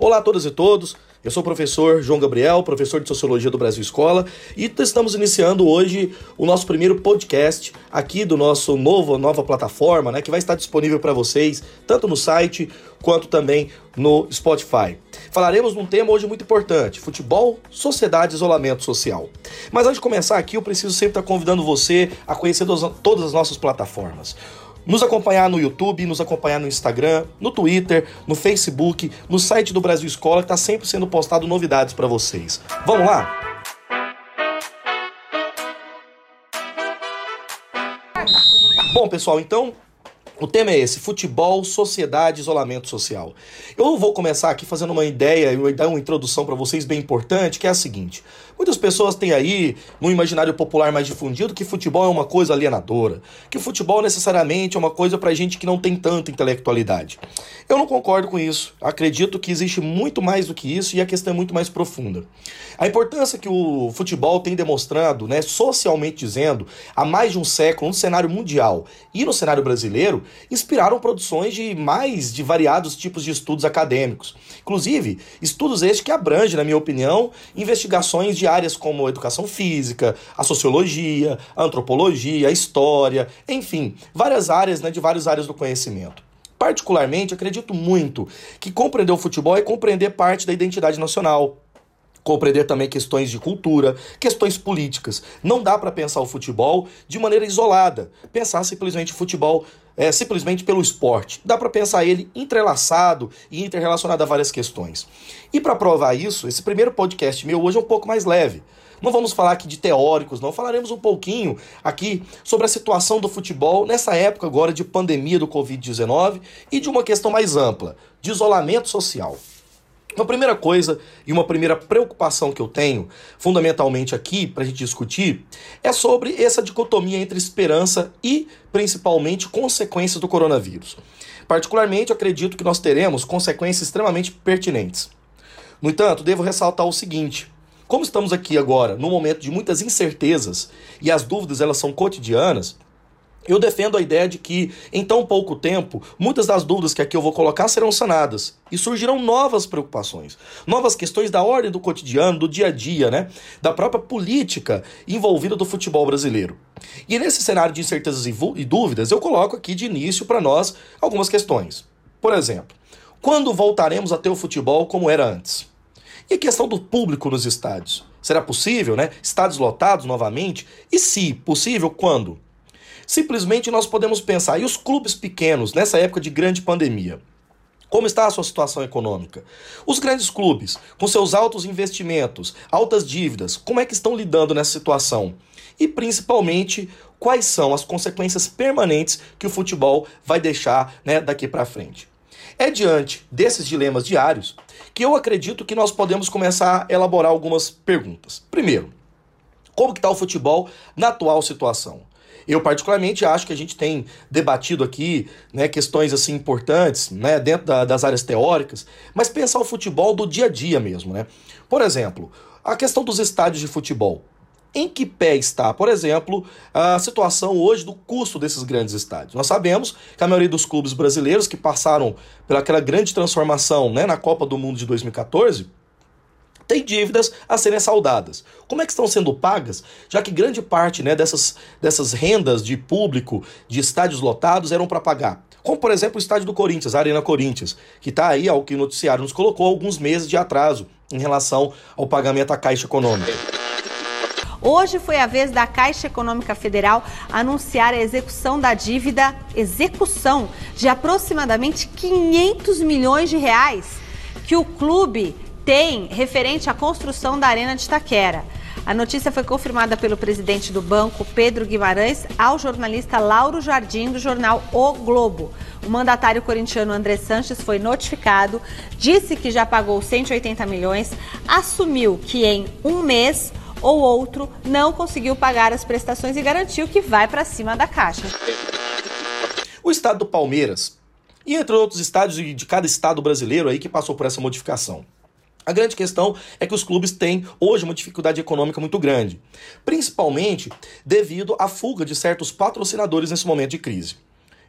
Olá a todas e todos. Eu sou o professor João Gabriel, professor de Sociologia do Brasil Escola, e estamos iniciando hoje o nosso primeiro podcast aqui do nosso novo nova plataforma, né, que vai estar disponível para vocês tanto no site quanto também no Spotify. Falaremos de um tema hoje muito importante: futebol, sociedade, isolamento social. Mas antes de começar aqui, eu preciso sempre estar convidando você a conhecer todas as nossas plataformas nos acompanhar no YouTube, nos acompanhar no Instagram, no Twitter, no Facebook, no site do Brasil Escola, que está sempre sendo postado novidades para vocês. Vamos lá? Bom, pessoal, então o tema é esse: futebol, sociedade, isolamento social. Eu vou começar aqui fazendo uma ideia e dar uma introdução para vocês bem importante, que é a seguinte: muitas pessoas têm aí no imaginário popular mais difundido que futebol é uma coisa alienadora, que futebol necessariamente é uma coisa para gente que não tem tanta intelectualidade. Eu não concordo com isso. Acredito que existe muito mais do que isso e a questão é muito mais profunda. A importância que o futebol tem demonstrado, né, socialmente dizendo, há mais de um século no cenário mundial e no cenário brasileiro inspiraram produções de mais de variados tipos de estudos acadêmicos. Inclusive, estudos estes que abrangem, na minha opinião, investigações de áreas como a educação física, a sociologia, a antropologia, a história, enfim, várias áreas, né, de várias áreas do conhecimento. Particularmente, acredito muito que compreender o futebol é compreender parte da identidade nacional, compreender também questões de cultura, questões políticas. Não dá para pensar o futebol de maneira isolada, pensar simplesmente o futebol é, simplesmente pelo esporte. Dá para pensar ele entrelaçado e interrelacionado a várias questões. E para provar isso, esse primeiro podcast meu hoje é um pouco mais leve. Não vamos falar aqui de teóricos, não. Falaremos um pouquinho aqui sobre a situação do futebol nessa época agora de pandemia do Covid-19 e de uma questão mais ampla, de isolamento social. Uma primeira coisa e uma primeira preocupação que eu tenho, fundamentalmente aqui para a gente discutir, é sobre essa dicotomia entre esperança e, principalmente, consequências do coronavírus. Particularmente, acredito que nós teremos consequências extremamente pertinentes. No entanto, devo ressaltar o seguinte: como estamos aqui agora, num momento de muitas incertezas e as dúvidas elas são cotidianas, eu defendo a ideia de que, em tão pouco tempo, muitas das dúvidas que aqui eu vou colocar serão sanadas e surgirão novas preocupações, novas questões da ordem do cotidiano, do dia a dia, né? Da própria política envolvida do futebol brasileiro. E nesse cenário de incertezas e dúvidas, eu coloco aqui de início para nós algumas questões. Por exemplo, quando voltaremos a ter o futebol como era antes? E a questão do público nos estádios? Será possível, né? Estádios lotados novamente? E se possível, quando? Simplesmente nós podemos pensar, e os clubes pequenos nessa época de grande pandemia? Como está a sua situação econômica? Os grandes clubes, com seus altos investimentos, altas dívidas, como é que estão lidando nessa situação? E principalmente, quais são as consequências permanentes que o futebol vai deixar né, daqui para frente? É diante desses dilemas diários que eu acredito que nós podemos começar a elaborar algumas perguntas. Primeiro, como está o futebol na atual situação? Eu particularmente acho que a gente tem debatido aqui né, questões assim importantes né, dentro da, das áreas teóricas, mas pensar o futebol do dia a dia mesmo. Né? Por exemplo, a questão dos estádios de futebol. Em que pé está, por exemplo, a situação hoje do custo desses grandes estádios? Nós sabemos que a maioria dos clubes brasileiros que passaram pelaquela grande transformação né, na Copa do Mundo de 2014 tem dívidas a serem saldadas. Como é que estão sendo pagas? Já que grande parte né, dessas, dessas rendas de público, de estádios lotados, eram para pagar. Como, por exemplo, o estádio do Corinthians, a Arena Corinthians, que está aí, ao que o noticiário nos colocou, alguns meses de atraso em relação ao pagamento à Caixa Econômica. Hoje foi a vez da Caixa Econômica Federal anunciar a execução da dívida, execução de aproximadamente 500 milhões de reais que o clube tem referente à construção da Arena de Itaquera. A notícia foi confirmada pelo presidente do banco, Pedro Guimarães, ao jornalista Lauro Jardim, do jornal O Globo. O mandatário corintiano André Sanches foi notificado, disse que já pagou 180 milhões, assumiu que em um mês ou outro não conseguiu pagar as prestações e garantiu que vai para cima da caixa. O estado do Palmeiras, e entre outros estádios de cada estado brasileiro aí que passou por essa modificação. A grande questão é que os clubes têm hoje uma dificuldade econômica muito grande, principalmente devido à fuga de certos patrocinadores nesse momento de crise.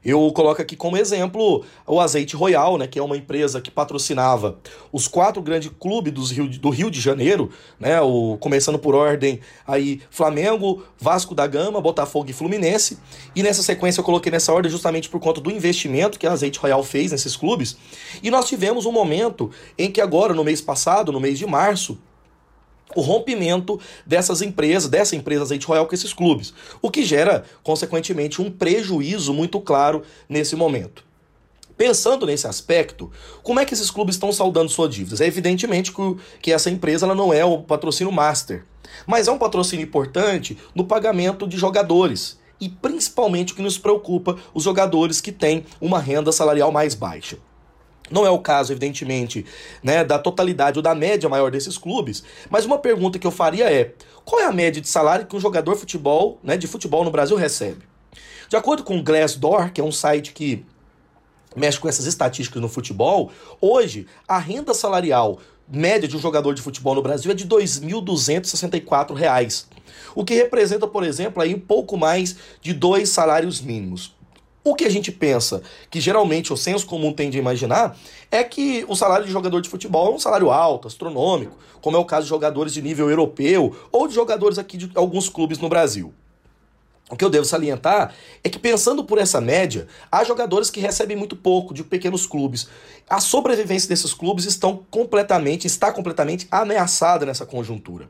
Eu coloco aqui como exemplo o Azeite Royal, né, que é uma empresa que patrocinava os quatro grandes clubes do Rio, do Rio de Janeiro, né, o, começando por ordem aí Flamengo, Vasco da Gama, Botafogo e Fluminense. E nessa sequência eu coloquei nessa ordem justamente por conta do investimento que a Azeite Royal fez nesses clubes. E nós tivemos um momento em que agora, no mês passado, no mês de março, o rompimento dessas empresas, dessa empresa Azeite Royal com esses clubes, o que gera, consequentemente, um prejuízo muito claro nesse momento. Pensando nesse aspecto, como é que esses clubes estão saldando suas dívidas? É evidentemente que, que essa empresa ela não é o patrocínio master, mas é um patrocínio importante no pagamento de jogadores. E principalmente o que nos preocupa, os jogadores que têm uma renda salarial mais baixa. Não é o caso, evidentemente, né, da totalidade ou da média maior desses clubes, mas uma pergunta que eu faria é: qual é a média de salário que um jogador de futebol, né, de futebol no Brasil recebe? De acordo com o Glassdoor, que é um site que mexe com essas estatísticas no futebol, hoje a renda salarial média de um jogador de futebol no Brasil é de R$ 2.264, o que representa, por exemplo, aí um pouco mais de dois salários mínimos. O que a gente pensa, que geralmente o senso comum tende a imaginar, é que o salário de jogador de futebol é um salário alto, astronômico, como é o caso de jogadores de nível europeu ou de jogadores aqui de alguns clubes no Brasil. O que eu devo salientar é que, pensando por essa média, há jogadores que recebem muito pouco de pequenos clubes. A sobrevivência desses clubes estão completamente, está completamente ameaçada nessa conjuntura.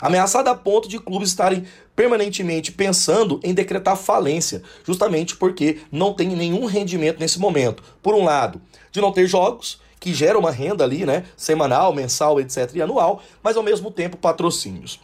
Ameaçada a ponto de clubes estarem permanentemente pensando em decretar falência, justamente porque não tem nenhum rendimento nesse momento. Por um lado, de não ter jogos, que gera uma renda ali, né, semanal, mensal, etc, e anual, mas ao mesmo tempo patrocínios.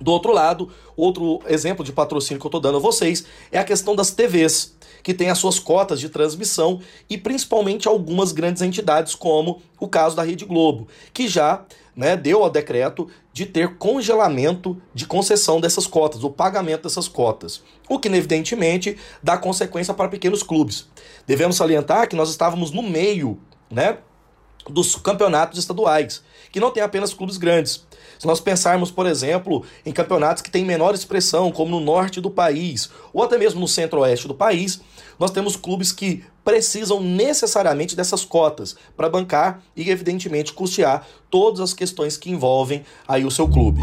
Do outro lado, outro exemplo de patrocínio que eu estou dando a vocês é a questão das TVs, que tem as suas cotas de transmissão e principalmente algumas grandes entidades, como o caso da Rede Globo, que já né, deu ao decreto de ter congelamento de concessão dessas cotas, o pagamento dessas cotas, o que evidentemente dá consequência para pequenos clubes. Devemos salientar que nós estávamos no meio, né, dos campeonatos estaduais, que não tem apenas clubes grandes. Se nós pensarmos, por exemplo, em campeonatos que têm menor expressão, como no norte do país, ou até mesmo no centro-oeste do país, nós temos clubes que precisam necessariamente dessas cotas para bancar e, evidentemente, custear todas as questões que envolvem aí o seu clube.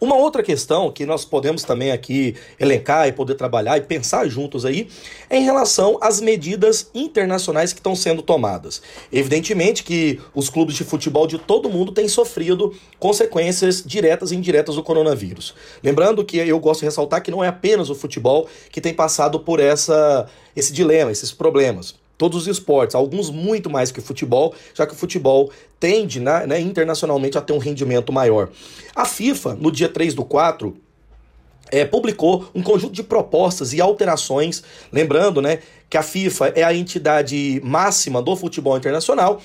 Uma outra questão que nós podemos também aqui elencar e poder trabalhar e pensar juntos aí é em relação às medidas internacionais que estão sendo tomadas. Evidentemente que os clubes de futebol de todo mundo têm sofrido consequências diretas e indiretas do coronavírus. Lembrando que eu gosto de ressaltar que não é apenas o futebol que tem passado por essa, esse dilema, esses problemas todos os esportes, alguns muito mais que o futebol, já que o futebol tende né, né, internacionalmente a ter um rendimento maior. A FIFA, no dia 3 do 4, é, publicou um conjunto de propostas e alterações, lembrando né, que a FIFA é a entidade máxima do futebol internacional,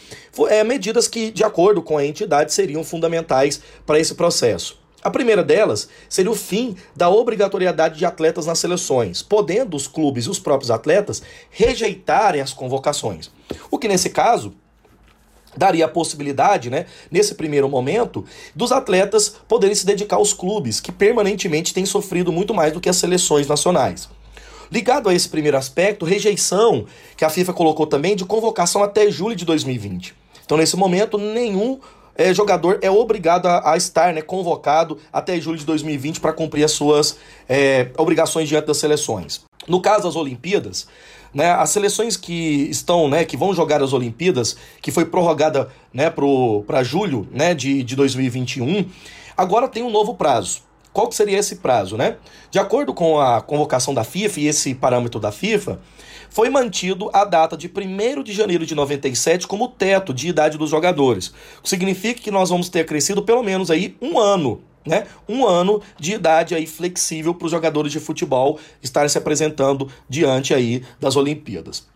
é, medidas que, de acordo com a entidade, seriam fundamentais para esse processo. A primeira delas seria o fim da obrigatoriedade de atletas nas seleções, podendo os clubes e os próprios atletas rejeitarem as convocações. O que, nesse caso, daria a possibilidade, né, nesse primeiro momento, dos atletas poderem se dedicar aos clubes, que permanentemente têm sofrido muito mais do que as seleções nacionais. Ligado a esse primeiro aspecto, rejeição, que a FIFA colocou também, de convocação até julho de 2020. Então, nesse momento, nenhum é, jogador é obrigado a, a, estar né, convocado até julho de 2020 para cumprir as suas é, obrigações diante das seleções. No caso das Olimpíadas, né, as seleções que estão, né, que vão jogar as Olimpíadas, que foi prorrogada né, para julho né, de, de 2021, agora tem um novo prazo. Qual que seria esse prazo, né? De acordo com a convocação da FIFA e esse parâmetro da FIFA, foi mantido a data de 1 de janeiro de 97 como teto de idade dos jogadores. O que significa que nós vamos ter crescido pelo menos aí um ano né? Um ano de idade aí flexível para os jogadores de futebol estarem se apresentando diante aí das Olimpíadas.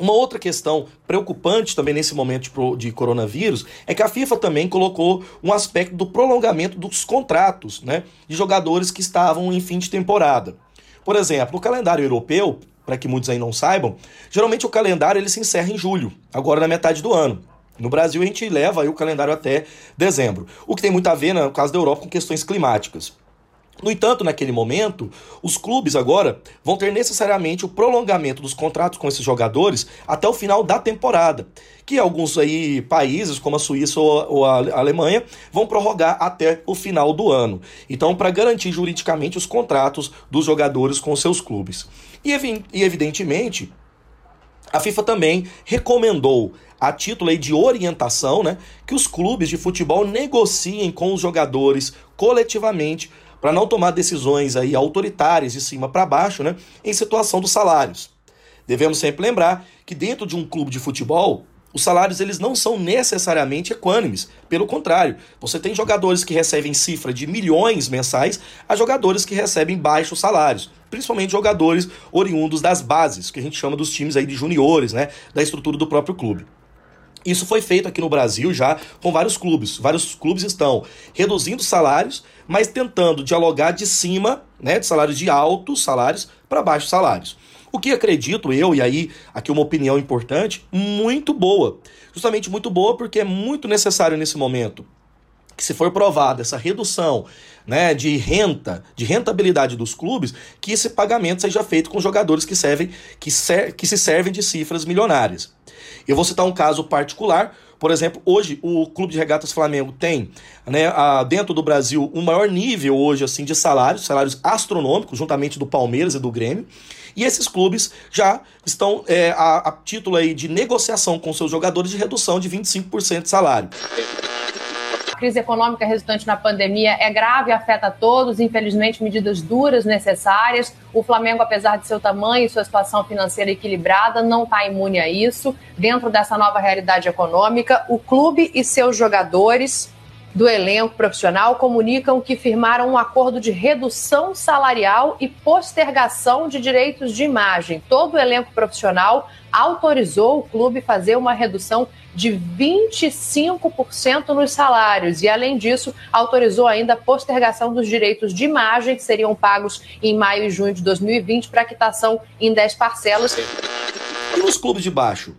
Uma outra questão preocupante também nesse momento de coronavírus é que a FIFA também colocou um aspecto do prolongamento dos contratos né, de jogadores que estavam em fim de temporada. Por exemplo, o calendário europeu para que muitos aí não saibam, geralmente o calendário ele se encerra em julho, agora na metade do ano. No Brasil a gente leva o calendário até dezembro, o que tem muito a ver, no caso da Europa, com questões climáticas. No entanto, naquele momento, os clubes agora vão ter necessariamente o prolongamento dos contratos com esses jogadores até o final da temporada, que alguns aí países, como a Suíça ou a Alemanha, vão prorrogar até o final do ano. Então, para garantir juridicamente os contratos dos jogadores com seus clubes. E, evidentemente, a FIFA também recomendou a título de orientação, né, que os clubes de futebol negociem com os jogadores coletivamente para não tomar decisões aí autoritárias de cima para baixo, né, em situação dos salários. Devemos sempre lembrar que dentro de um clube de futebol, os salários eles não são necessariamente equânimes. Pelo contrário, você tem jogadores que recebem cifra de milhões mensais a jogadores que recebem baixos salários, principalmente jogadores oriundos das bases, que a gente chama dos times aí de juniores, né, da estrutura do próprio clube. Isso foi feito aqui no Brasil já com vários clubes. Vários clubes estão reduzindo salários, mas tentando dialogar de cima, né, de salários de altos salários para baixos salários. O que acredito eu, e aí aqui uma opinião importante, muito boa. Justamente muito boa porque é muito necessário nesse momento que se for provada essa redução né, de renta, de rentabilidade dos clubes, que esse pagamento seja feito com jogadores que servem, que, ser, que se servem de cifras milionárias. Eu vou citar um caso particular. Por exemplo, hoje o Clube de Regatas Flamengo tem, né, a, dentro do Brasil, um maior nível hoje assim de salários, salários astronômicos, juntamente do Palmeiras e do Grêmio. E esses clubes já estão é, a, a título aí de negociação com seus jogadores de redução de 25% de salário. A crise econômica resultante na pandemia é grave, afeta todos, infelizmente, medidas duras necessárias. O Flamengo, apesar de seu tamanho e sua situação financeira equilibrada, não está imune a isso. Dentro dessa nova realidade econômica, o clube e seus jogadores do elenco profissional comunicam que firmaram um acordo de redução salarial e postergação de direitos de imagem. Todo o elenco profissional autorizou o clube fazer uma redução de 25% nos salários e, além disso, autorizou ainda a postergação dos direitos de imagem que seriam pagos em maio e junho de 2020 para quitação em 10 parcelas. E os clubes de baixo?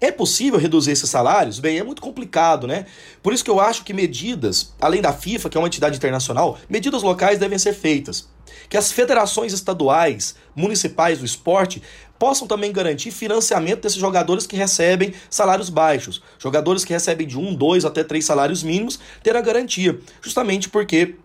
É possível reduzir esses salários? Bem, é muito complicado, né? Por isso que eu acho que medidas, além da FIFA, que é uma entidade internacional, medidas locais devem ser feitas. Que as federações estaduais, municipais do esporte possam também garantir financiamento desses jogadores que recebem salários baixos. Jogadores que recebem de um, dois até três salários mínimos ter a garantia, justamente porque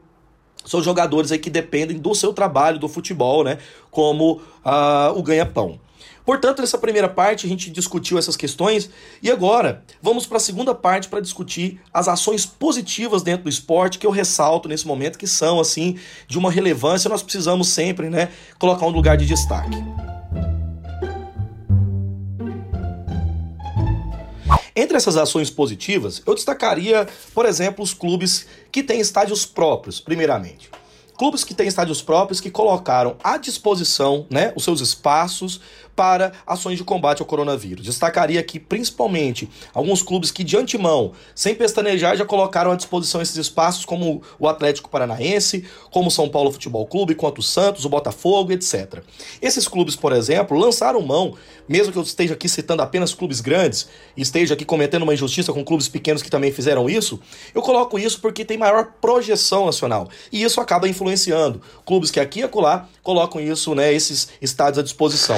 são jogadores aí que dependem do seu trabalho, do futebol, né? Como uh, o ganha-pão. Portanto, nessa primeira parte a gente discutiu essas questões. E agora vamos para a segunda parte para discutir as ações positivas dentro do esporte que eu ressalto nesse momento que são assim de uma relevância, nós precisamos sempre, né, colocar um lugar de destaque. Entre essas ações positivas, eu destacaria, por exemplo, os clubes que têm estádios próprios, primeiramente. Clubes que têm estádios próprios que colocaram à disposição né, os seus espaços para ações de combate ao coronavírus. Destacaria aqui principalmente alguns clubes que de antemão, sem pestanejar, já colocaram à disposição esses espaços, como o Atlético Paranaense, como o São Paulo Futebol Clube, quanto o Santos, o Botafogo, etc. Esses clubes, por exemplo, lançaram mão, mesmo que eu esteja aqui citando apenas clubes grandes, esteja aqui cometendo uma injustiça com clubes pequenos que também fizeram isso, eu coloco isso porque tem maior projeção nacional. E isso acaba influenciando. Clubes que aqui e acolá colocam isso, né, esses estádios à disposição.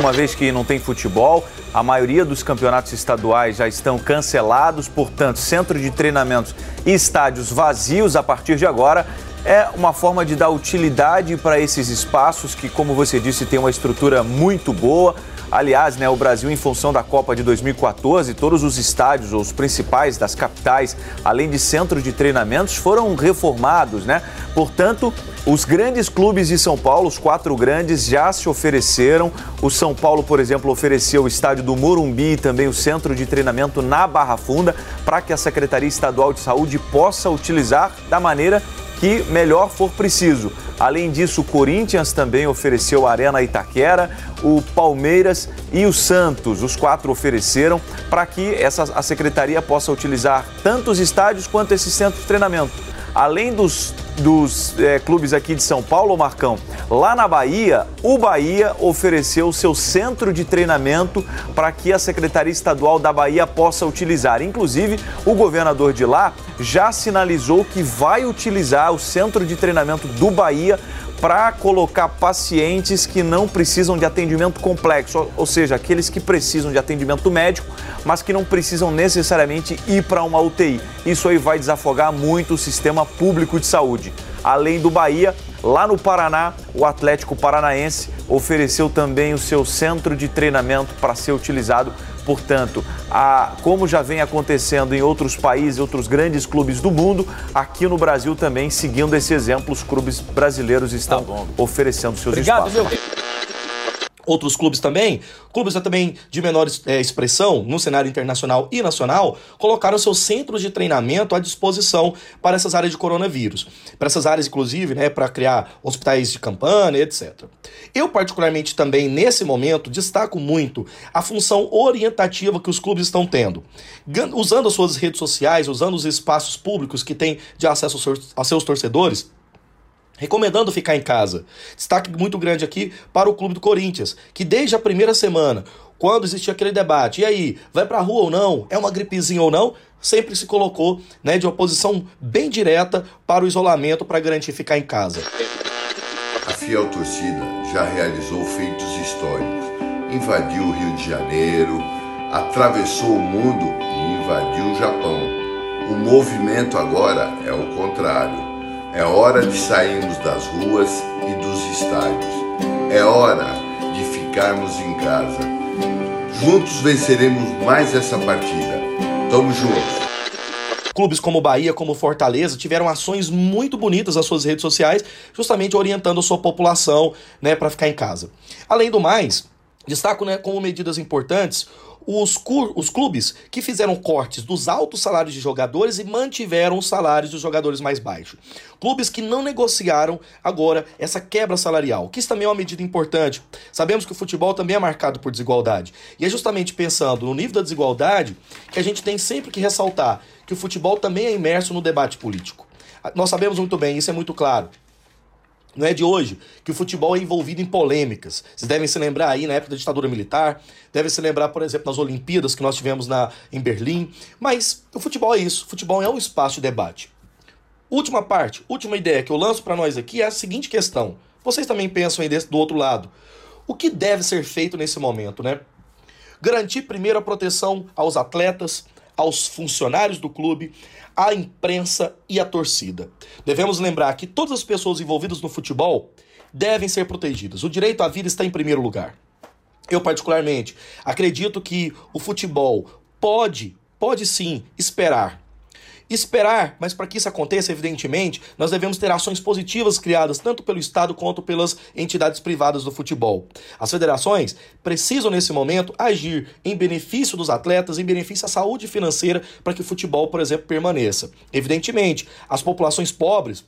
Uma vez que não tem futebol, a maioria dos campeonatos estaduais já estão cancelados, portanto, centro de treinamentos e estádios vazios a partir de agora. É uma forma de dar utilidade para esses espaços que, como você disse, tem uma estrutura muito boa. Aliás, né, o Brasil, em função da Copa de 2014, todos os estádios, os principais das capitais, além de centro de treinamentos, foram reformados, né? Portanto, os grandes clubes de São Paulo, os quatro grandes, já se ofereceram. O São Paulo, por exemplo, ofereceu o estádio do Morumbi e também o centro de treinamento na Barra Funda para que a Secretaria Estadual de Saúde possa utilizar da maneira que melhor for preciso. Além disso, o Corinthians também ofereceu a Arena Itaquera, o Palmeiras e o Santos, os quatro ofereceram para que essa, a secretaria possa utilizar tanto os estádios quanto esse centro de treinamento. Além dos dos é, clubes aqui de São Paulo, Marcão, lá na Bahia, o Bahia ofereceu seu centro de treinamento para que a Secretaria Estadual da Bahia possa utilizar. Inclusive, o governador de lá já sinalizou que vai utilizar o centro de treinamento do Bahia para colocar pacientes que não precisam de atendimento complexo, ou seja, aqueles que precisam de atendimento médico, mas que não precisam necessariamente ir para uma UTI. Isso aí vai desafogar muito o sistema público de saúde. Além do Bahia, lá no Paraná, o Atlético Paranaense ofereceu também o seu centro de treinamento para ser utilizado Portanto, a, como já vem acontecendo em outros países, outros grandes clubes do mundo, aqui no Brasil também, seguindo esse exemplo, os clubes brasileiros estão tá oferecendo seus Obrigado, espaços. Meu outros clubes também, clubes também de menor é, expressão no cenário internacional e nacional, colocaram seus centros de treinamento à disposição para essas áreas de coronavírus. Para essas áreas, inclusive, né, para criar hospitais de campanha, etc. Eu, particularmente, também, nesse momento, destaco muito a função orientativa que os clubes estão tendo. Usando as suas redes sociais, usando os espaços públicos que têm de acesso aos seus torcedores, recomendando ficar em casa. Destaque muito grande aqui para o clube do Corinthians, que desde a primeira semana, quando existia aquele debate, e aí, vai para a rua ou não? É uma gripezinha ou não? Sempre se colocou né, de uma posição bem direta para o isolamento para garantir ficar em casa. A fiel torcida já realizou feitos históricos. Invadiu o Rio de Janeiro, atravessou o mundo e invadiu o Japão. O movimento agora é o contrário é hora de sairmos das ruas e dos estádios. É hora de ficarmos em casa. Juntos venceremos mais essa partida. Tamo juntos. Clubes como Bahia, como Fortaleza, tiveram ações muito bonitas nas suas redes sociais, justamente orientando a sua população né, para ficar em casa. Além do mais, destaco né, como medidas importantes os, os clubes que fizeram cortes dos altos salários de jogadores e mantiveram os salários dos jogadores mais baixos. Clubes que não negociaram agora essa quebra salarial, que isso também é uma medida importante. Sabemos que o futebol também é marcado por desigualdade. E é justamente pensando no nível da desigualdade que a gente tem sempre que ressaltar que o futebol também é imerso no debate político. Nós sabemos muito bem, isso é muito claro. Não é de hoje que o futebol é envolvido em polêmicas. Vocês devem se lembrar aí na época da ditadura militar, devem se lembrar, por exemplo, nas Olimpíadas que nós tivemos na, em Berlim. Mas o futebol é isso. O futebol é um espaço de debate. Última parte, última ideia que eu lanço para nós aqui é a seguinte questão. Vocês também pensam aí desse, do outro lado. O que deve ser feito nesse momento, né? Garantir primeiro a proteção aos atletas, aos funcionários do clube, à imprensa e à torcida. Devemos lembrar que todas as pessoas envolvidas no futebol devem ser protegidas. O direito à vida está em primeiro lugar. Eu, particularmente, acredito que o futebol pode, pode sim esperar esperar, mas para que isso aconteça, evidentemente, nós devemos ter ações positivas criadas tanto pelo Estado quanto pelas entidades privadas do futebol. As federações precisam, nesse momento, agir em benefício dos atletas, em benefício à saúde financeira, para que o futebol, por exemplo, permaneça. Evidentemente, as populações pobres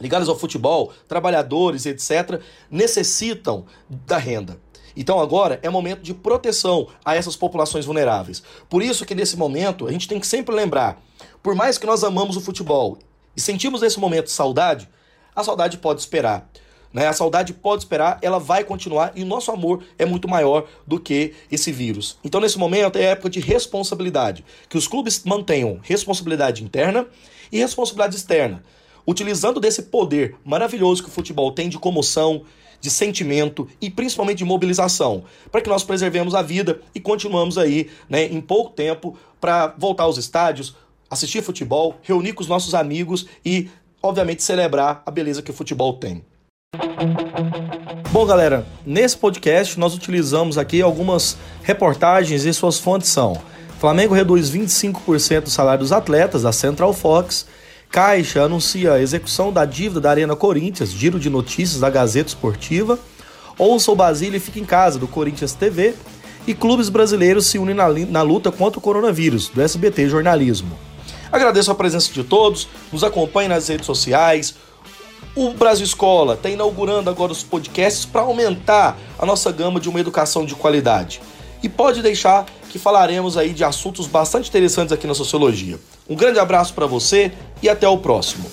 ligadas ao futebol, trabalhadores, etc., necessitam da renda. Então agora é momento de proteção a essas populações vulneráveis. Por isso que nesse momento a gente tem que sempre lembrar, por mais que nós amamos o futebol e sentimos nesse momento saudade, a saudade pode esperar. Né? A saudade pode esperar, ela vai continuar e o nosso amor é muito maior do que esse vírus. Então, nesse momento, é época de responsabilidade. Que os clubes mantenham responsabilidade interna e responsabilidade externa, utilizando desse poder maravilhoso que o futebol tem de comoção, de sentimento e principalmente de mobilização, para que nós preservemos a vida e continuamos aí, né, em pouco tempo para voltar aos estádios, assistir futebol, reunir com os nossos amigos e, obviamente, celebrar a beleza que o futebol tem. Bom, galera, nesse podcast nós utilizamos aqui algumas reportagens e suas fontes são: Flamengo reduz 25% do salário dos atletas da Central Fox Caixa anuncia a execução da dívida da Arena Corinthians, giro de notícias da Gazeta Esportiva. Ouça o Basílio e fique em casa, do Corinthians TV. E clubes brasileiros se unem na, na luta contra o coronavírus, do SBT Jornalismo. Agradeço a presença de todos, nos acompanhe nas redes sociais. O Brasil Escola está inaugurando agora os podcasts para aumentar a nossa gama de uma educação de qualidade. E pode deixar que falaremos aí de assuntos bastante interessantes aqui na sociologia. Um grande abraço para você e até o próximo.